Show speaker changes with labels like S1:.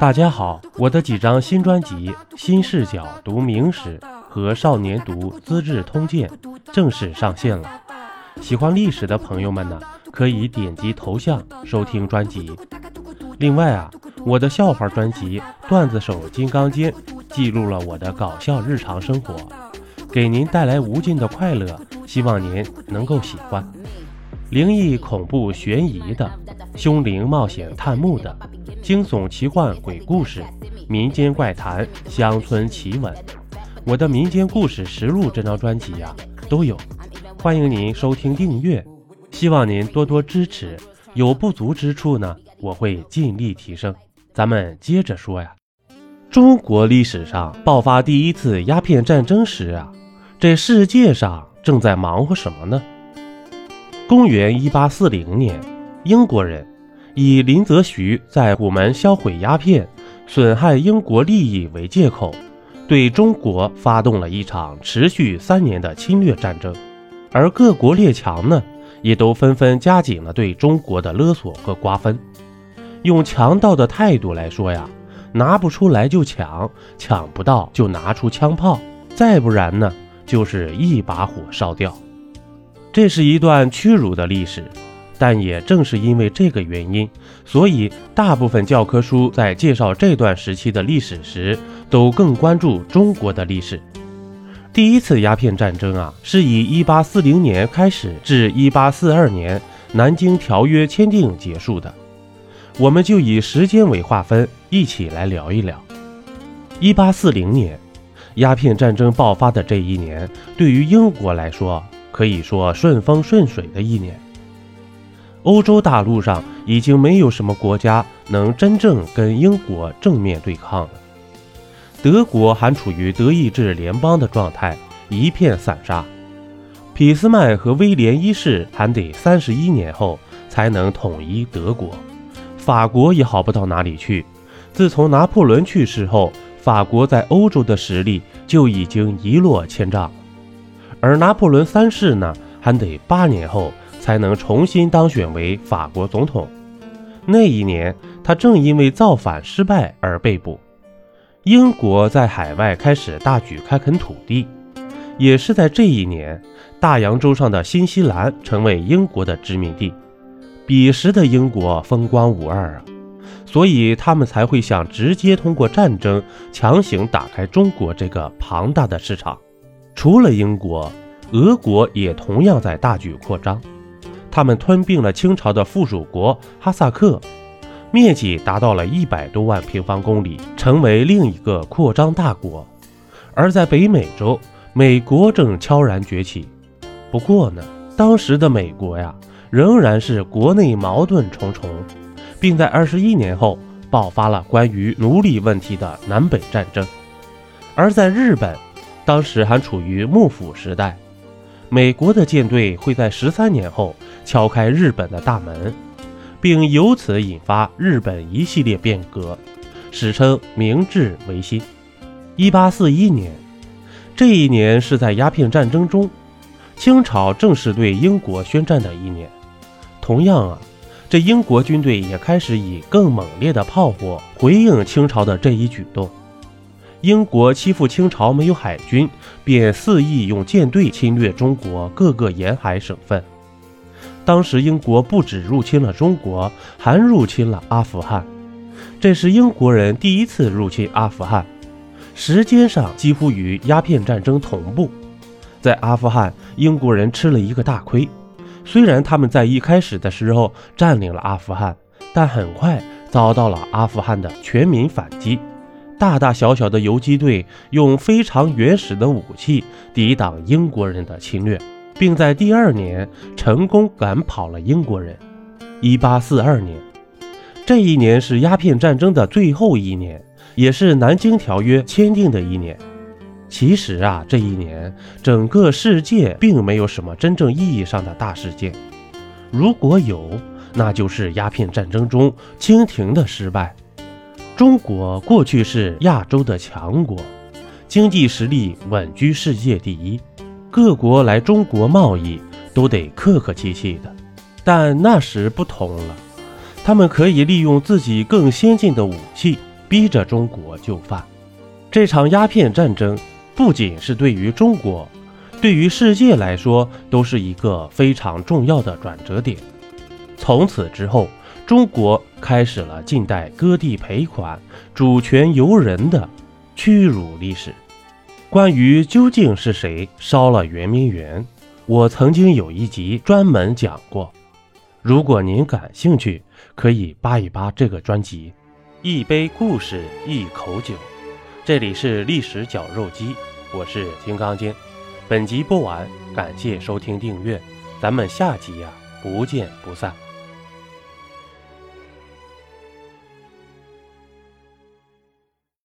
S1: 大家好，我的几张新专辑《新视角读明史》和《少年读资治通鉴》正式上线了。喜欢历史的朋友们呢，可以点击头像收听专辑。另外啊，我的笑话专辑《段子手金刚经》记录了我的搞笑日常生活，给您带来无尽的快乐，希望您能够喜欢。灵异、恐怖、悬疑的，凶灵冒险探墓的，惊悚、奇幻、鬼故事，民间怪谈、乡村奇闻，我的民间故事实录这张专辑呀都有，欢迎您收听订阅，希望您多多支持，有不足之处呢，我会尽力提升。咱们接着说呀，中国历史上爆发第一次鸦片战争时啊，这世界上正在忙活什么呢？公元一八四零年，英国人以林则徐在虎门销毁鸦片、损害英国利益为借口，对中国发动了一场持续三年的侵略战争。而各国列强呢，也都纷纷加紧了对中国的勒索和瓜分。用强盗的态度来说呀，拿不出来就抢，抢不到就拿出枪炮，再不然呢，就是一把火烧掉。这是一段屈辱的历史，但也正是因为这个原因，所以大部分教科书在介绍这段时期的历史时，都更关注中国的历史。第一次鸦片战争啊，是以1840年开始至1842年南京条约签订结束的。我们就以时间为划分，一起来聊一聊。1840年，鸦片战争爆发的这一年，对于英国来说，可以说顺风顺水的一年。欧洲大陆上已经没有什么国家能真正跟英国正面对抗了。德国还处于德意志联邦的状态，一片散沙。俾斯麦和威廉一世还得三十一年后才能统一德国。法国也好不到哪里去。自从拿破仑去世后，法国在欧洲的实力就已经一落千丈。而拿破仑三世呢，还得八年后才能重新当选为法国总统。那一年，他正因为造反失败而被捕。英国在海外开始大举开垦土地，也是在这一年，大洋洲上的新西兰成为英国的殖民地。彼时的英国风光无二啊，所以他们才会想直接通过战争强行打开中国这个庞大的市场。除了英国，俄国也同样在大举扩张。他们吞并了清朝的附属国哈萨克，面积达到了一百多万平方公里，成为另一个扩张大国。而在北美洲，美国正悄然崛起。不过呢，当时的美国呀，仍然是国内矛盾重重，并在二十一年后爆发了关于奴隶问题的南北战争。而在日本，当时还处于幕府时代，美国的舰队会在十三年后敲开日本的大门，并由此引发日本一系列变革，史称明治维新。一八四一年，这一年是在鸦片战争中，清朝正式对英国宣战的一年。同样啊，这英国军队也开始以更猛烈的炮火回应清朝的这一举动。英国欺负清朝没有海军，便肆意用舰队侵略中国各个沿海省份。当时英国不止入侵了中国，还入侵了阿富汗。这是英国人第一次入侵阿富汗，时间上几乎与鸦片战争同步。在阿富汗，英国人吃了一个大亏。虽然他们在一开始的时候占领了阿富汗，但很快遭到了阿富汗的全民反击。大大小小的游击队用非常原始的武器抵挡英国人的侵略，并在第二年成功赶跑了英国人。一八四二年，这一年是鸦片战争的最后一年，也是南京条约签订的一年。其实啊，这一年整个世界并没有什么真正意义上的大事件，如果有，那就是鸦片战争中清廷的失败。中国过去是亚洲的强国，经济实力稳居世界第一，各国来中国贸易都得客客气气的。但那时不同了，他们可以利用自己更先进的武器，逼着中国就范。这场鸦片战争不仅是对于中国，对于世界来说都是一个非常重要的转折点。从此之后，中国开始了近代割地赔款、主权由人的屈辱历史。关于究竟是谁烧了圆明园，我曾经有一集专门讲过。如果您感兴趣，可以扒一扒这个专辑。一杯故事，一口酒。这里是历史绞肉机，我是金刚经。本集播完，感谢收听订阅，咱们下集呀，不见不散。